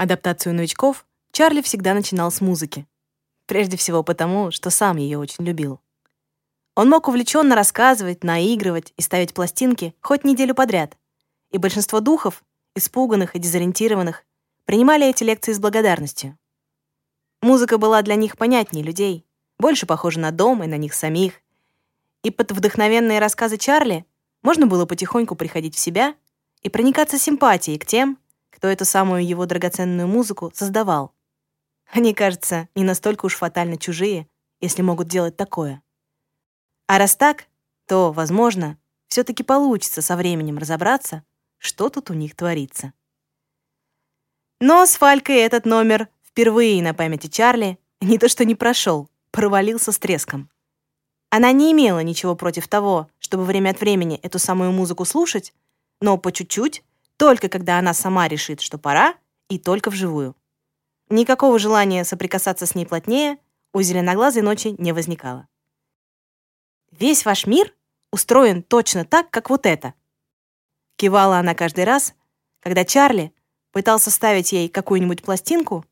Адаптацию новичков Чарли всегда начинал с музыки. Прежде всего потому, что сам ее очень любил. Он мог увлеченно рассказывать, наигрывать и ставить пластинки хоть неделю подряд. И большинство духов, испуганных и дезориентированных, принимали эти лекции с благодарностью. Музыка была для них понятнее людей, больше похожа на дом и на них самих. И под вдохновенные рассказы Чарли можно было потихоньку приходить в себя и проникаться симпатией к тем, кто эту самую его драгоценную музыку создавал. Они, кажется, не настолько уж фатально чужие, если могут делать такое. А раз так, то, возможно, все таки получится со временем разобраться, что тут у них творится. Но с Фалькой этот номер впервые на памяти Чарли не то что не прошел, провалился с треском. Она не имела ничего против того, чтобы время от времени эту самую музыку слушать, но по чуть-чуть, только когда она сама решит, что пора, и только вживую. Никакого желания соприкасаться с ней плотнее у зеленоглазой ночи не возникало. «Весь ваш мир устроен точно так, как вот это», кивала она каждый раз, когда Чарли пытался ставить ей какую-нибудь пластинку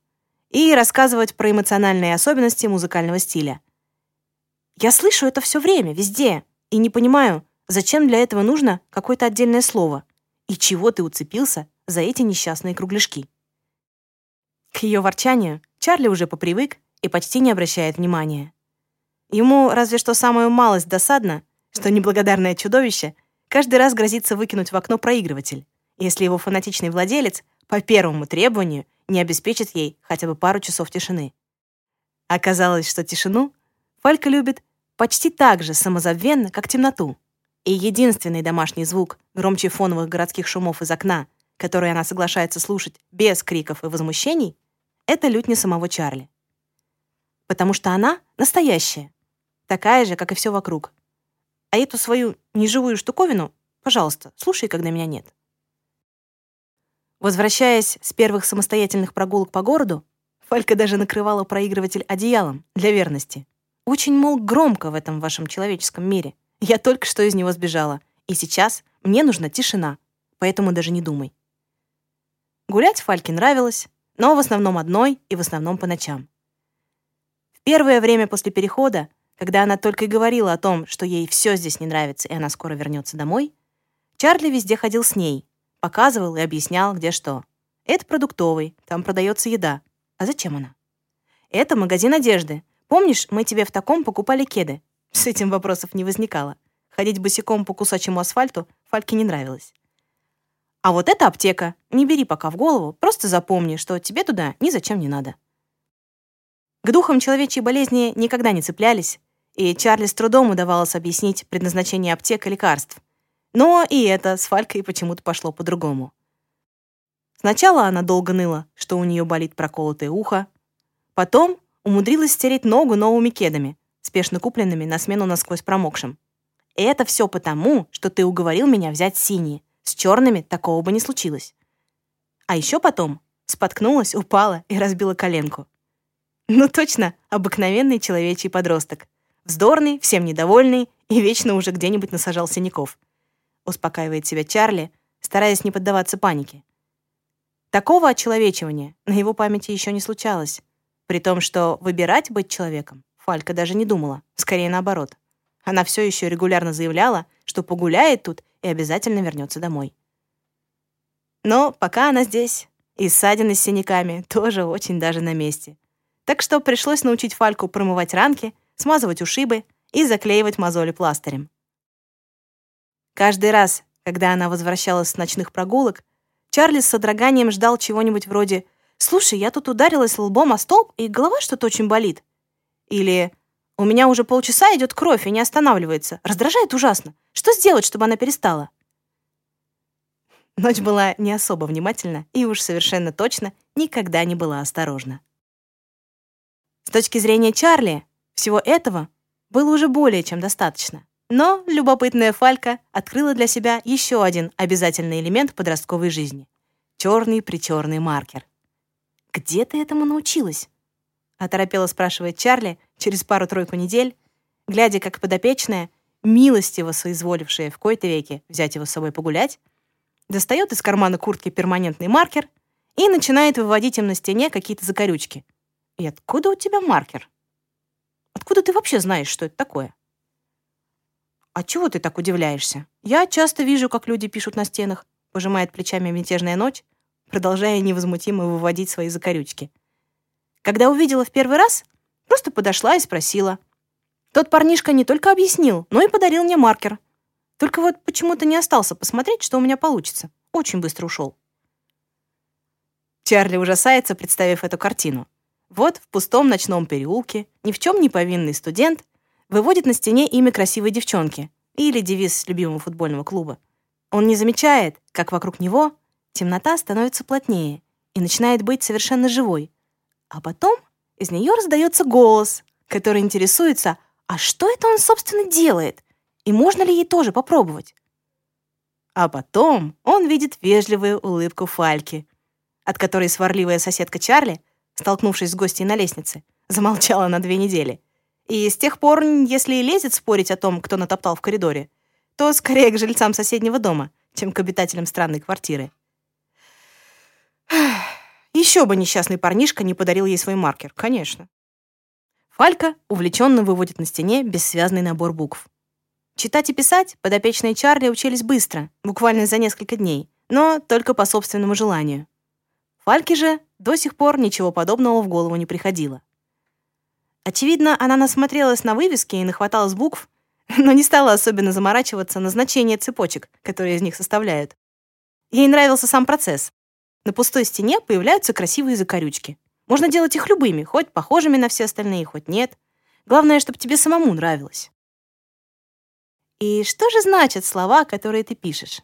и рассказывать про эмоциональные особенности музыкального стиля. Я слышу это все время, везде, и не понимаю, зачем для этого нужно какое-то отдельное слово, и чего ты уцепился за эти несчастные кругляшки. К ее ворчанию Чарли уже попривык и почти не обращает внимания. Ему разве что самую малость досадно, что неблагодарное чудовище каждый раз грозится выкинуть в окно проигрыватель, если его фанатичный владелец по первому требованию не обеспечит ей хотя бы пару часов тишины. Оказалось, что тишину Фалька любит почти так же самозабвенно, как темноту. И единственный домашний звук, громче фоновых городских шумов из окна, который она соглашается слушать без криков и возмущений, это лютня самого Чарли. Потому что она настоящая, такая же, как и все вокруг. А эту свою неживую штуковину, пожалуйста, слушай, когда меня нет. Возвращаясь с первых самостоятельных прогулок по городу, Фалька даже накрывала проигрыватель одеялом для верности. Очень, мол, громко в этом вашем человеческом мире. Я только что из него сбежала, и сейчас мне нужна тишина, поэтому даже не думай. Гулять Фальке нравилось, но в основном одной и в основном по ночам. В первое время после перехода, когда она только и говорила о том, что ей все здесь не нравится и она скоро вернется домой, Чарли везде ходил с ней, Показывал и объяснял, где что. Это продуктовый, там продается еда. А зачем она? Это магазин одежды. Помнишь, мы тебе в таком покупали кеды? С этим вопросов не возникало. Ходить босиком по кусачему асфальту Фальке не нравилось. А вот это аптека. Не бери пока в голову, просто запомни, что тебе туда ни зачем не надо. К духам человечьей болезни никогда не цеплялись, и Чарли с трудом удавалось объяснить предназначение аптек и лекарств. Но и это с Фалькой почему-то пошло по-другому. Сначала она долго ныла, что у нее болит проколотое ухо. Потом умудрилась стереть ногу новыми кедами, спешно купленными на смену насквозь промокшим. Это все потому, что ты уговорил меня взять синие. С черными такого бы не случилось. А еще потом споткнулась, упала и разбила коленку. Ну точно, обыкновенный человечий подросток. Вздорный, всем недовольный и вечно уже где-нибудь насажал синяков успокаивает себя Чарли, стараясь не поддаваться панике. Такого очеловечивания на его памяти еще не случалось, при том, что выбирать быть человеком Фалька даже не думала, скорее наоборот. Она все еще регулярно заявляла, что погуляет тут и обязательно вернется домой. Но пока она здесь, и ссадины с синяками тоже очень даже на месте. Так что пришлось научить Фальку промывать ранки, смазывать ушибы и заклеивать мозоли пластырем. Каждый раз, когда она возвращалась с ночных прогулок, Чарли с содроганием ждал чего-нибудь вроде «Слушай, я тут ударилась лбом о столб, и голова что-то очень болит». Или «У меня уже полчаса идет кровь и не останавливается. Раздражает ужасно. Что сделать, чтобы она перестала?» Ночь была не особо внимательна и уж совершенно точно никогда не была осторожна. С точки зрения Чарли, всего этого было уже более чем достаточно. Но любопытная Фалька открыла для себя еще один обязательный элемент подростковой жизни — черный-причерный маркер. «Где ты этому научилась?» — оторопело спрашивает Чарли через пару-тройку недель, глядя, как подопечная, милостиво соизволившая в кои-то веке взять его с собой погулять, достает из кармана куртки перманентный маркер и начинает выводить им на стене какие-то закорючки. И откуда у тебя маркер? Откуда ты вообще знаешь, что это такое? А чего ты так удивляешься? Я часто вижу, как люди пишут на стенах, пожимает плечами мятежная ночь, продолжая невозмутимо выводить свои закорючки. Когда увидела в первый раз, просто подошла и спросила. Тот парнишка не только объяснил, но и подарил мне маркер. Только вот почему-то не остался посмотреть, что у меня получится. Очень быстро ушел. Чарли ужасается, представив эту картину. Вот в пустом ночном переулке ни в чем не повинный студент выводит на стене имя красивой девчонки или девиз любимого футбольного клуба. Он не замечает, как вокруг него темнота становится плотнее и начинает быть совершенно живой. А потом из нее раздается голос, который интересуется, а что это он, собственно, делает, и можно ли ей тоже попробовать. А потом он видит вежливую улыбку Фальки, от которой сварливая соседка Чарли, столкнувшись с гостьей на лестнице, замолчала на две недели. И с тех пор, если и лезет спорить о том, кто натоптал в коридоре, то скорее к жильцам соседнего дома, чем к обитателям странной квартиры. Еще бы несчастный парнишка не подарил ей свой маркер, конечно. Фалька увлеченно выводит на стене бессвязный набор букв. Читать и писать подопечные Чарли учились быстро, буквально за несколько дней, но только по собственному желанию. Фальке же до сих пор ничего подобного в голову не приходило. Очевидно, она насмотрелась на вывески и нахваталась букв, но не стала особенно заморачиваться на значение цепочек, которые из них составляют. Ей нравился сам процесс. На пустой стене появляются красивые закорючки. Можно делать их любыми, хоть похожими на все остальные, хоть нет. Главное, чтобы тебе самому нравилось. И что же значат слова, которые ты пишешь?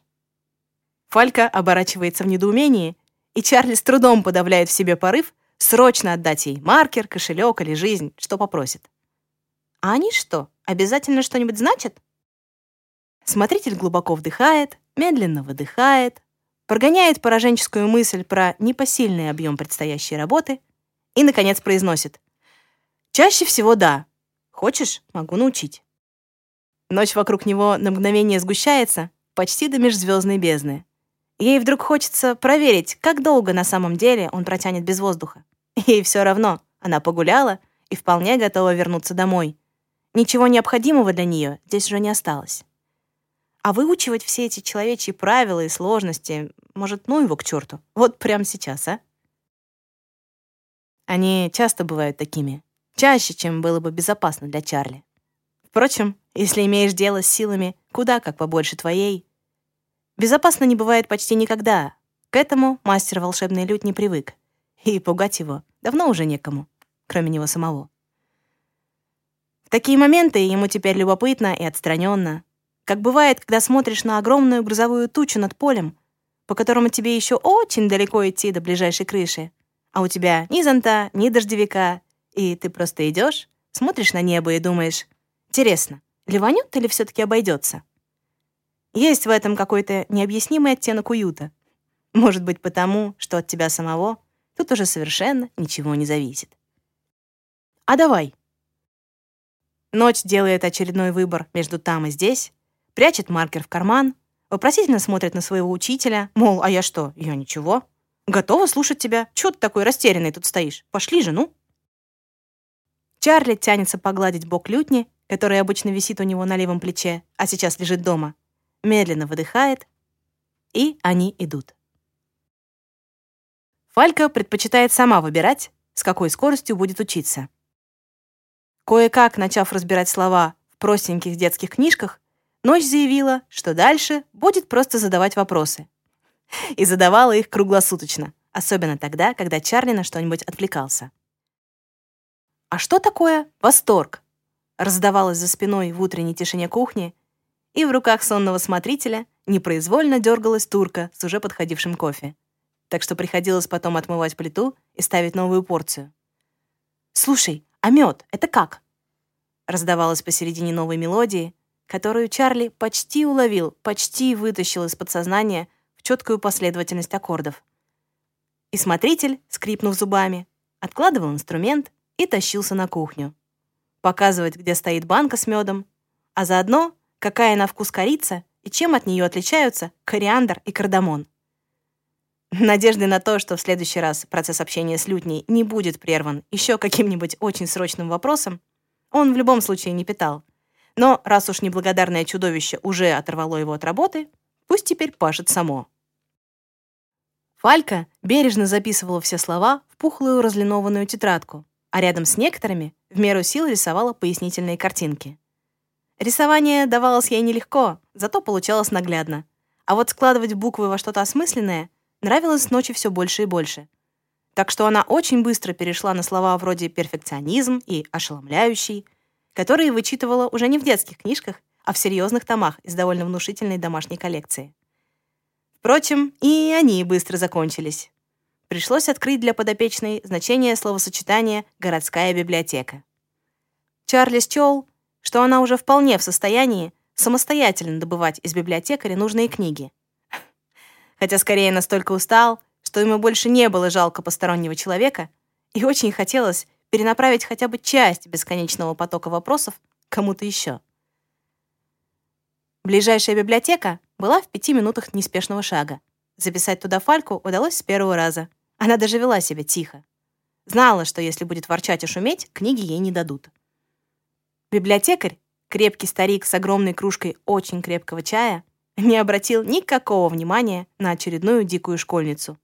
Фалька оборачивается в недоумении, и Чарли с трудом подавляет в себе порыв срочно отдать ей маркер, кошелек или жизнь, что попросит. А они что, обязательно что-нибудь значат? Смотритель глубоко вдыхает, медленно выдыхает, прогоняет пораженческую мысль про непосильный объем предстоящей работы и, наконец, произносит. «Чаще всего да. Хочешь, могу научить». Ночь вокруг него на мгновение сгущается, почти до межзвездной бездны. Ей вдруг хочется проверить, как долго на самом деле он протянет без воздуха. Ей все равно, она погуляла и вполне готова вернуться домой. Ничего необходимого для нее здесь уже не осталось. А выучивать все эти человечьи правила и сложности, может, ну его к черту. Вот прямо сейчас, а? Они часто бывают такими. Чаще, чем было бы безопасно для Чарли. Впрочем, если имеешь дело с силами куда как побольше твоей, безопасно не бывает почти никогда. К этому мастер волшебный лют не привык. И пугать его давно уже некому, кроме него самого. В такие моменты ему теперь любопытно и отстраненно, как бывает, когда смотришь на огромную грузовую тучу над полем, по которому тебе еще очень далеко идти до ближайшей крыши, а у тебя ни зонта, ни дождевика, и ты просто идешь, смотришь на небо и думаешь, интересно, ливанет или все таки обойдется? Есть в этом какой-то необъяснимый оттенок уюта. Может быть, потому, что от тебя самого тут уже совершенно ничего не зависит. А давай. Ночь делает очередной выбор между там и здесь, прячет маркер в карман, вопросительно смотрит на своего учителя, мол, а я что, я ничего. Готова слушать тебя. Чего ты такой растерянный тут стоишь? Пошли же, ну. Чарли тянется погладить бок лютни, который обычно висит у него на левом плече, а сейчас лежит дома. Медленно выдыхает, и они идут. Фалька предпочитает сама выбирать, с какой скоростью будет учиться. Кое-как, начав разбирать слова в простеньких детских книжках, Ночь заявила, что дальше будет просто задавать вопросы. И задавала их круглосуточно, особенно тогда, когда Чарли на что-нибудь отвлекался. «А что такое восторг?» раздавалось за спиной в утренней тишине кухни, и в руках сонного смотрителя непроизвольно дергалась турка с уже подходившим кофе. Так что приходилось потом отмывать плиту и ставить новую порцию. «Слушай, а мед — это как?» раздавалось посередине новой мелодии, которую Чарли почти уловил, почти вытащил из подсознания в четкую последовательность аккордов. И смотритель, скрипнув зубами, откладывал инструмент и тащился на кухню. Показывать, где стоит банка с медом, а заодно, какая на вкус корица и чем от нее отличаются кориандр и кардамон. Надежды на то, что в следующий раз процесс общения с Лютней не будет прерван еще каким-нибудь очень срочным вопросом, он в любом случае не питал. Но раз уж неблагодарное чудовище уже оторвало его от работы, пусть теперь пашет само. Фалька бережно записывала все слова в пухлую разлинованную тетрадку, а рядом с некоторыми в меру сил рисовала пояснительные картинки. Рисование давалось ей нелегко, зато получалось наглядно. А вот складывать буквы во что-то осмысленное нравилось ночи все больше и больше. Так что она очень быстро перешла на слова вроде «перфекционизм» и «ошеломляющий», которые вычитывала уже не в детских книжках, а в серьезных томах из довольно внушительной домашней коллекции. Впрочем, и они быстро закончились. Пришлось открыть для подопечной значение словосочетания «городская библиотека». Чарли счел, что она уже вполне в состоянии самостоятельно добывать из библиотекаря нужные книги. Хотя скорее настолько устал, что ему больше не было жалко постороннего человека, и очень хотелось перенаправить хотя бы часть бесконечного потока вопросов кому-то еще. Ближайшая библиотека была в пяти минутах неспешного шага. Записать туда Фальку удалось с первого раза. Она даже вела себя тихо. Знала, что если будет ворчать и шуметь, книги ей не дадут. Библиотекарь, крепкий старик с огромной кружкой очень крепкого чая, не обратил никакого внимания на очередную дикую школьницу.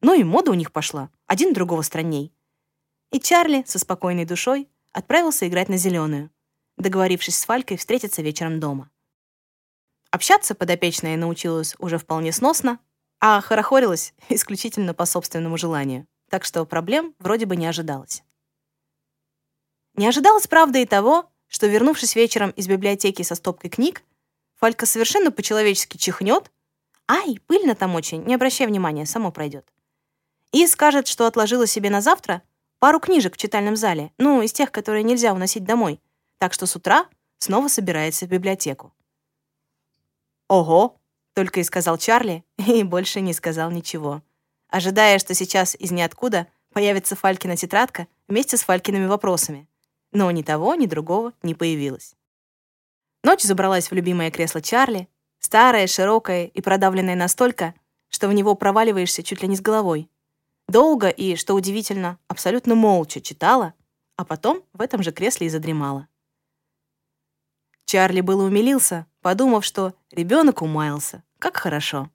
Ну и мода у них пошла, один другого странней. И Чарли со спокойной душой отправился играть на зеленую, договорившись с Фалькой встретиться вечером дома. Общаться подопечная научилась уже вполне сносно, а хорохорилась исключительно по собственному желанию, так что проблем вроде бы не ожидалось. Не ожидалось, правда, и того, что, вернувшись вечером из библиотеки со стопкой книг, Фалька совершенно по-человечески чихнет. «Ай, пыльно там очень, не обращай внимания, само пройдет». И скажет, что отложила себе на завтра пару книжек в читальном зале, ну, из тех, которые нельзя уносить домой, так что с утра снова собирается в библиотеку. «Ого!» — только и сказал Чарли, и больше не сказал ничего, ожидая, что сейчас из ниоткуда появится Фалькина тетрадка вместе с Фалькиными вопросами но ни того, ни другого не появилось. Ночь забралась в любимое кресло Чарли, старое, широкое и продавленное настолько, что в него проваливаешься чуть ли не с головой. Долго и, что удивительно, абсолютно молча читала, а потом в этом же кресле и задремала. Чарли было умилился, подумав, что ребенок умаялся, как хорошо.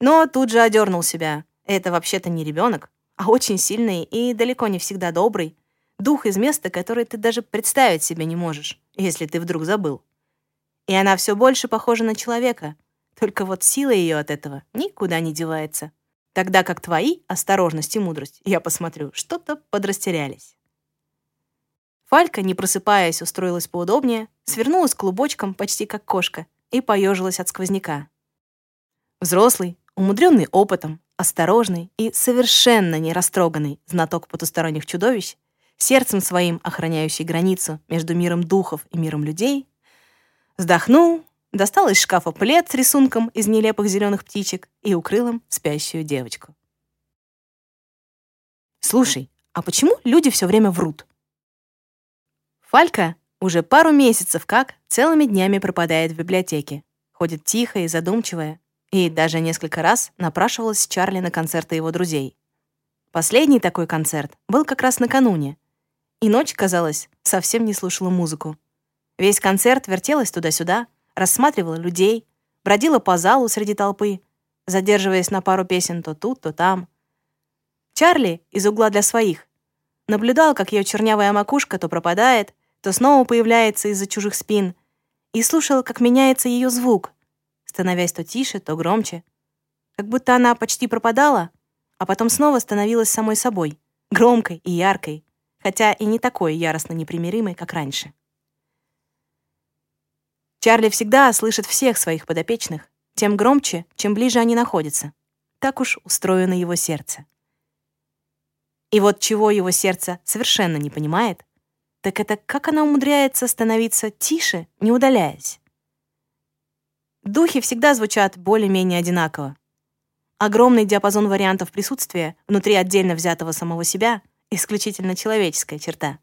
Но тут же одернул себя. Это вообще-то не ребенок, а очень сильный и далеко не всегда добрый, дух из места, которое ты даже представить себе не можешь, если ты вдруг забыл. И она все больше похожа на человека, только вот сила ее от этого никуда не девается. Тогда как твои осторожность и мудрость, я посмотрю, что-то подрастерялись. Фалька, не просыпаясь, устроилась поудобнее, свернулась клубочком, почти как кошка, и поежилась от сквозняка. Взрослый, умудренный опытом, осторожный и совершенно не растроганный знаток потусторонних чудовищ сердцем своим охраняющий границу между миром духов и миром людей, вздохнул, достал из шкафа плед с рисунком из нелепых зеленых птичек и укрыл им спящую девочку. «Слушай, а почему люди все время врут?» Фалька уже пару месяцев как целыми днями пропадает в библиотеке, ходит тихо и задумчивая, и даже несколько раз напрашивалась Чарли на концерты его друзей. Последний такой концерт был как раз накануне, и ночь, казалось, совсем не слушала музыку. Весь концерт вертелась туда-сюда, рассматривала людей, бродила по залу среди толпы, задерживаясь на пару песен то тут, то там. Чарли из угла для своих наблюдал, как ее чернявая макушка то пропадает, то снова появляется из-за чужих спин, и слушал, как меняется ее звук, становясь то тише, то громче. Как будто она почти пропадала, а потом снова становилась самой собой, громкой и яркой, хотя и не такой яростно непримиримый, как раньше. Чарли всегда слышит всех своих подопечных, тем громче, чем ближе они находятся. Так уж устроено его сердце. И вот чего его сердце совершенно не понимает, так это как она умудряется становиться тише, не удаляясь. Духи всегда звучат более-менее одинаково. Огромный диапазон вариантов присутствия внутри отдельно взятого самого себя исключительно человеческая черта.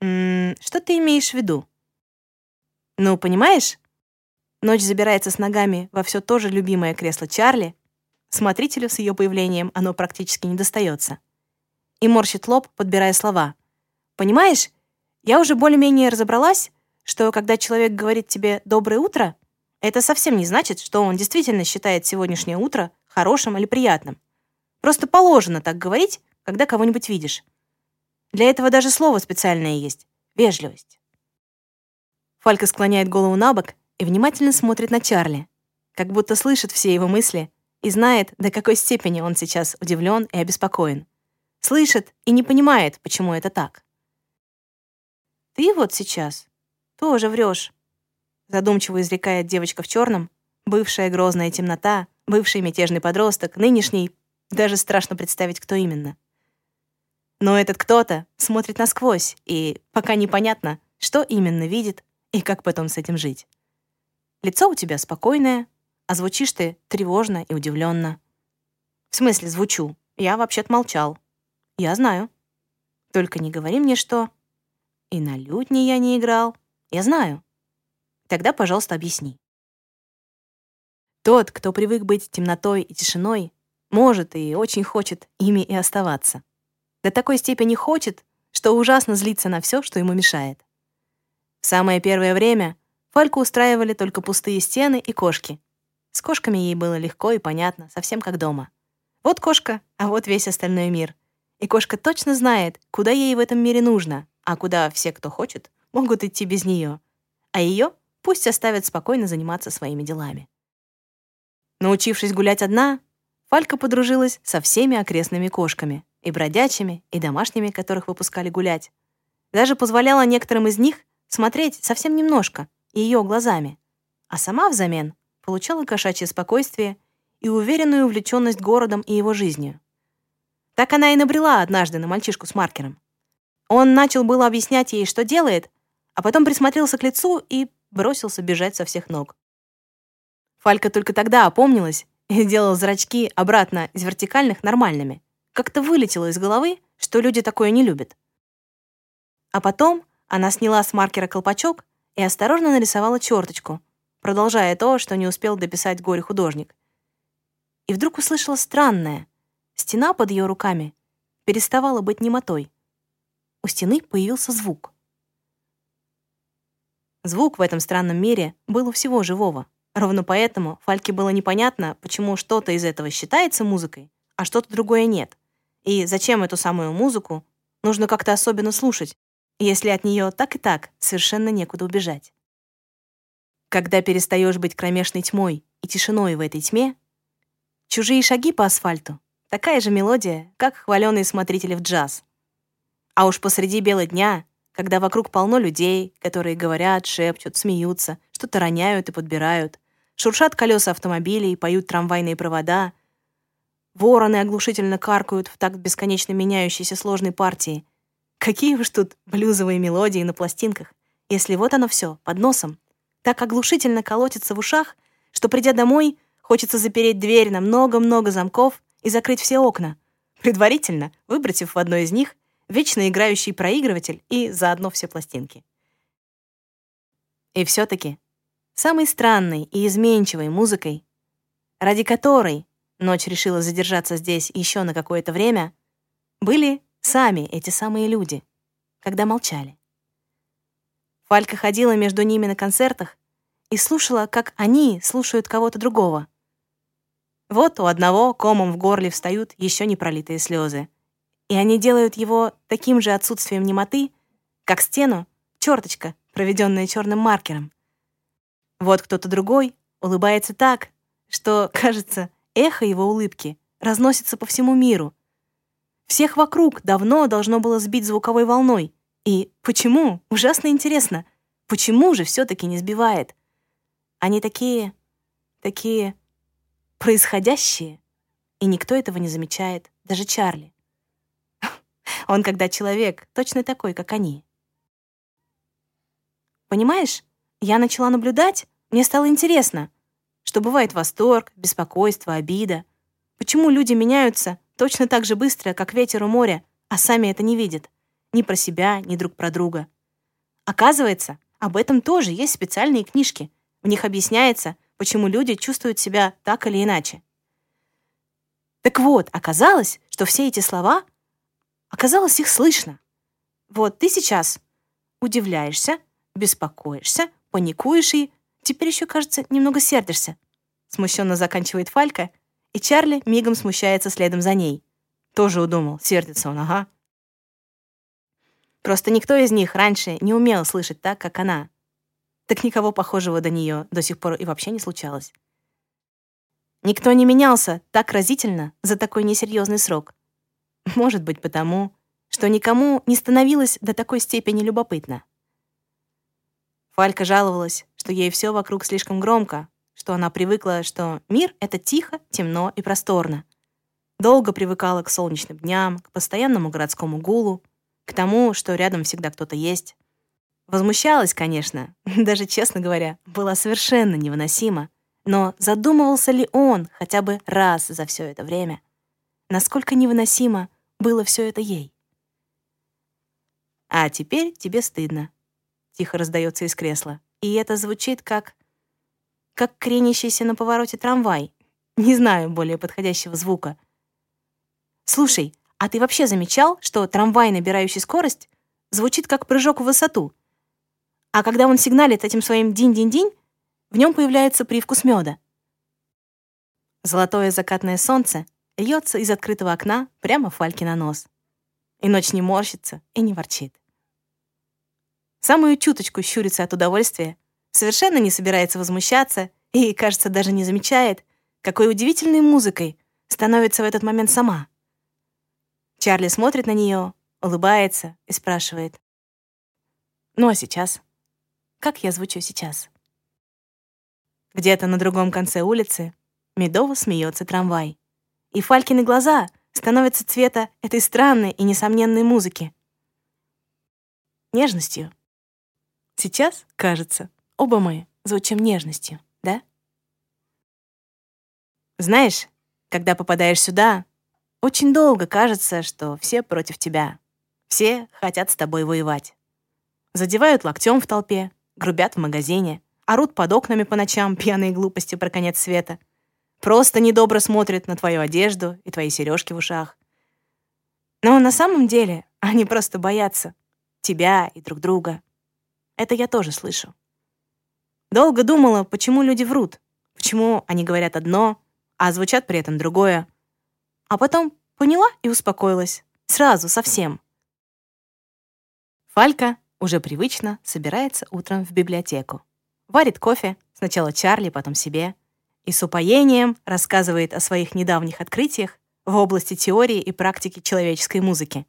М -м, что ты имеешь в виду? Ну, понимаешь? Ночь забирается с ногами во все то же любимое кресло Чарли, смотрителю с ее появлением оно практически не достается. И морщит лоб, подбирая слова. «Понимаешь, я уже более-менее разобралась, что когда человек говорит тебе «доброе утро», это совсем не значит, что он действительно считает сегодняшнее утро хорошим или приятным. Просто положено так говорить, когда кого-нибудь видишь. Для этого даже слово специальное есть — вежливость. Фалька склоняет голову на бок и внимательно смотрит на Чарли, как будто слышит все его мысли и знает, до какой степени он сейчас удивлен и обеспокоен. Слышит и не понимает, почему это так. «Ты вот сейчас тоже врешь, задумчиво изрекает девочка в черном, бывшая грозная темнота, бывший мятежный подросток, нынешний, даже страшно представить, кто именно. Но этот кто-то смотрит насквозь, и пока непонятно, что именно видит и как потом с этим жить. Лицо у тебя спокойное, а звучишь ты тревожно и удивленно. В смысле звучу? Я вообще-то молчал. Я знаю. Только не говори мне, что... И на лютне я не играл. Я знаю. Тогда, пожалуйста, объясни. Тот, кто привык быть темнотой и тишиной, может и очень хочет ими и оставаться. До такой степени хочет, что ужасно злится на все, что ему мешает. Самое первое время Фальку устраивали только пустые стены и кошки. С кошками ей было легко и понятно, совсем как дома. Вот кошка, а вот весь остальной мир. И кошка точно знает, куда ей в этом мире нужно, а куда все, кто хочет, могут идти без нее. А ее Пусть оставят спокойно заниматься своими делами. Научившись гулять одна, Фалька подружилась со всеми окрестными кошками, и бродячими, и домашними, которых выпускали гулять. Даже позволяла некоторым из них смотреть совсем немножко, ее глазами. А сама взамен получала кошачье спокойствие и уверенную увлеченность городом и его жизнью. Так она и набрела однажды на мальчишку с маркером. Он начал было объяснять ей, что делает, а потом присмотрелся к лицу и бросился бежать со всех ног. Фалька только тогда опомнилась и сделала зрачки обратно из вертикальных нормальными. Как-то вылетело из головы, что люди такое не любят. А потом она сняла с маркера колпачок и осторожно нарисовала черточку, продолжая то, что не успел дописать горе-художник. И вдруг услышала странное. Стена под ее руками переставала быть немотой. У стены появился звук. Звук в этом странном мире был у всего живого. Ровно поэтому Фальке было непонятно, почему что-то из этого считается музыкой, а что-то другое нет. И зачем эту самую музыку нужно как-то особенно слушать, если от нее так и так совершенно некуда убежать. Когда перестаешь быть кромешной тьмой и тишиной в этой тьме, чужие шаги по асфальту — такая же мелодия, как хваленые смотрители в джаз. А уж посреди бела дня — когда вокруг полно людей, которые говорят, шепчут, смеются, что-то роняют и подбирают, шуршат колеса автомобилей, поют трамвайные провода, вороны оглушительно каркают в такт бесконечно меняющейся сложной партии. Какие уж тут блюзовые мелодии на пластинках, если вот оно все под носом, так оглушительно колотится в ушах, что, придя домой, хочется запереть дверь на много-много замков и закрыть все окна, предварительно выбросив в одно из них вечно играющий проигрыватель и заодно все пластинки. И все таки самой странной и изменчивой музыкой, ради которой ночь решила задержаться здесь еще на какое-то время, были сами эти самые люди, когда молчали. Фалька ходила между ними на концертах и слушала, как они слушают кого-то другого. Вот у одного комом в горле встают еще не пролитые слезы, и они делают его таким же отсутствием немоты, как стену черточка, проведенная черным маркером. Вот кто-то другой улыбается так, что, кажется, эхо его улыбки разносится по всему миру. Всех вокруг давно должно было сбить звуковой волной. И почему? Ужасно интересно. Почему же все таки не сбивает? Они такие... такие... происходящие. И никто этого не замечает, даже Чарли. Он, когда человек, точно такой, как они. Понимаешь, я начала наблюдать, мне стало интересно, что бывает восторг, беспокойство, обида. Почему люди меняются точно так же быстро, как ветер у моря, а сами это не видят? Ни про себя, ни друг про друга. Оказывается, об этом тоже есть специальные книжки. В них объясняется, почему люди чувствуют себя так или иначе. Так вот, оказалось, что все эти слова, оказалось, их слышно. Вот ты сейчас удивляешься, беспокоишься, паникуешь и теперь еще, кажется, немного сердишься. Смущенно заканчивает Фалька, и Чарли мигом смущается следом за ней. Тоже удумал, сердится он, ага. Просто никто из них раньше не умел слышать так, как она. Так никого похожего до нее до сих пор и вообще не случалось. Никто не менялся так разительно за такой несерьезный срок. Может быть, потому, что никому не становилось до такой степени любопытно. Фалька жаловалась, что ей все вокруг слишком громко, что она привыкла, что мир — это тихо, темно и просторно. Долго привыкала к солнечным дням, к постоянному городскому гулу, к тому, что рядом всегда кто-то есть. Возмущалась, конечно, даже, честно говоря, была совершенно невыносима. Но задумывался ли он хотя бы раз за все это время? Насколько невыносимо было все это ей? «А теперь тебе стыдно», — тихо раздается из кресла. И это звучит как... как кренящийся на повороте трамвай. Не знаю более подходящего звука. «Слушай, а ты вообще замечал, что трамвай, набирающий скорость, звучит как прыжок в высоту? А когда он сигналит этим своим динь-динь-динь, в нем появляется привкус меда. Золотое закатное солнце льется из открытого окна прямо Фальке на нос. И ночь не морщится и не ворчит. Самую чуточку щурится от удовольствия, совершенно не собирается возмущаться и, кажется, даже не замечает, какой удивительной музыкой становится в этот момент сама. Чарли смотрит на нее, улыбается и спрашивает. «Ну а сейчас? Как я звучу сейчас?» Где-то на другом конце улицы медово смеется трамвай. И Фалькины глаза становятся цвета этой странной и несомненной музыки. Нежностью. Сейчас, кажется, оба мы звучим нежностью, да? Знаешь, когда попадаешь сюда, очень долго кажется, что все против тебя. Все хотят с тобой воевать. Задевают локтем в толпе, грубят в магазине, орут под окнами по ночам пьяные глупости про конец света. Просто недобро смотрят на твою одежду и твои сережки в ушах. Но на самом деле они просто боятся тебя и друг друга. Это я тоже слышу. Долго думала, почему люди врут, почему они говорят одно, а звучат при этом другое. А потом поняла и успокоилась. Сразу, совсем. Фалька уже привычно собирается утром в библиотеку. Варит кофе, сначала Чарли, потом себе, и с упоением рассказывает о своих недавних открытиях в области теории и практики человеческой музыки.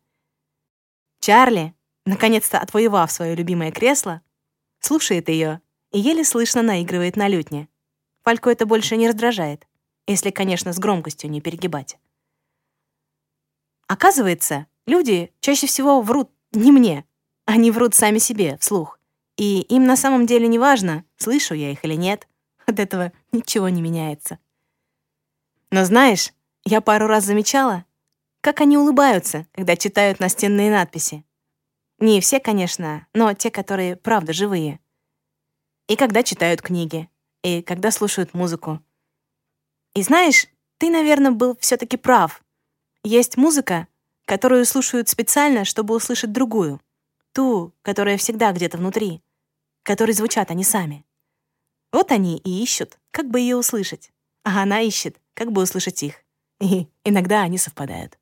Чарли, наконец-то отвоевав свое любимое кресло, слушает ее и еле слышно наигрывает на лютне. Фальку это больше не раздражает, если, конечно, с громкостью не перегибать. Оказывается, люди чаще всего врут не мне, они врут сами себе, вслух. И им на самом деле не важно, слышу я их или нет. От этого ничего не меняется. Но знаешь, я пару раз замечала, как они улыбаются, когда читают настенные надписи. Не все, конечно, но те, которые правда живые. И когда читают книги, и когда слушают музыку. И знаешь, ты, наверное, был все таки прав. Есть музыка, которую слушают специально, чтобы услышать другую. Ту, которая всегда где-то внутри которые звучат они сами. Вот они и ищут, как бы ее услышать. А она ищет, как бы услышать их. И иногда они совпадают.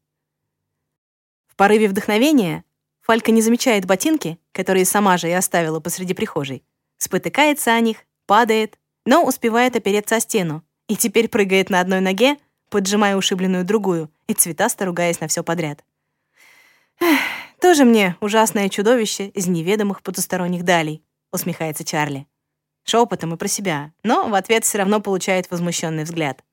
В порыве вдохновения Фалька не замечает ботинки, которые сама же и оставила посреди прихожей. Спотыкается о них, падает, но успевает опереться о стену и теперь прыгает на одной ноге, поджимая ушибленную другую и цветасто ругаясь на все подряд. Эх, тоже мне ужасное чудовище из неведомых потусторонних далей, усмехается Чарли. Шепотом и про себя, но в ответ все равно получает возмущенный взгляд.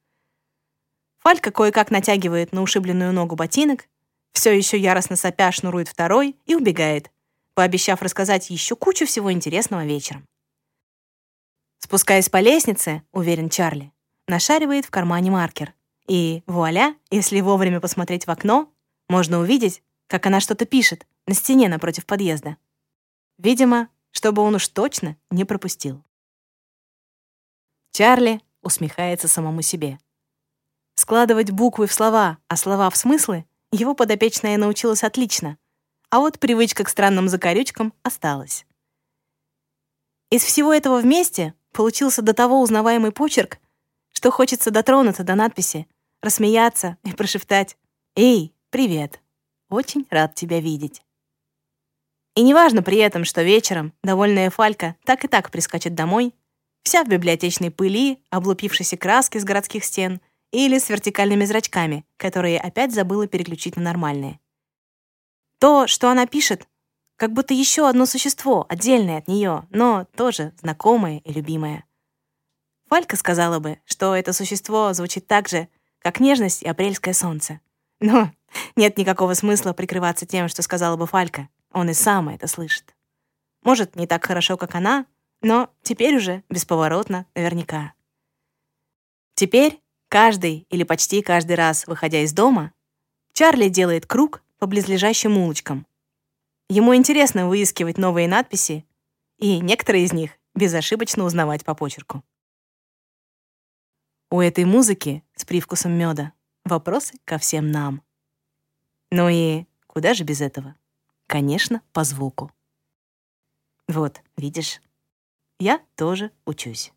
Фалька кое-как натягивает на ушибленную ногу ботинок, все еще яростно сопя шнурует второй и убегает, пообещав рассказать еще кучу всего интересного вечером. Спускаясь по лестнице, уверен Чарли, нашаривает в кармане маркер. И вуаля, если вовремя посмотреть в окно, можно увидеть, как она что-то пишет на стене напротив подъезда. Видимо, чтобы он уж точно не пропустил. Чарли усмехается самому себе. Складывать буквы в слова, а слова в смыслы его подопечная научилась отлично, а вот привычка к странным закорючкам осталась. Из всего этого вместе получился до того узнаваемый почерк, что хочется дотронуться до надписи, рассмеяться и прошептать «Эй, привет! Очень рад тебя видеть». И неважно при этом, что вечером довольная Фалька так и так прискачет домой, вся в библиотечной пыли, облупившейся краски с городских стен или с вертикальными зрачками, которые опять забыла переключить на нормальные. То, что она пишет, как будто еще одно существо, отдельное от нее, но тоже знакомое и любимое. Фалька сказала бы, что это существо звучит так же, как нежность и апрельское солнце. Но нет никакого смысла прикрываться тем, что сказала бы Фалька. Он и сам это слышит. Может, не так хорошо, как она, но теперь уже бесповоротно наверняка. Теперь каждый или почти каждый раз, выходя из дома, Чарли делает круг по близлежащим улочкам. Ему интересно выискивать новые надписи и некоторые из них безошибочно узнавать по почерку. У этой музыки с привкусом меда вопросы ко всем нам. Ну и куда же без этого? Конечно, по звуку. Вот, видишь, я тоже учусь.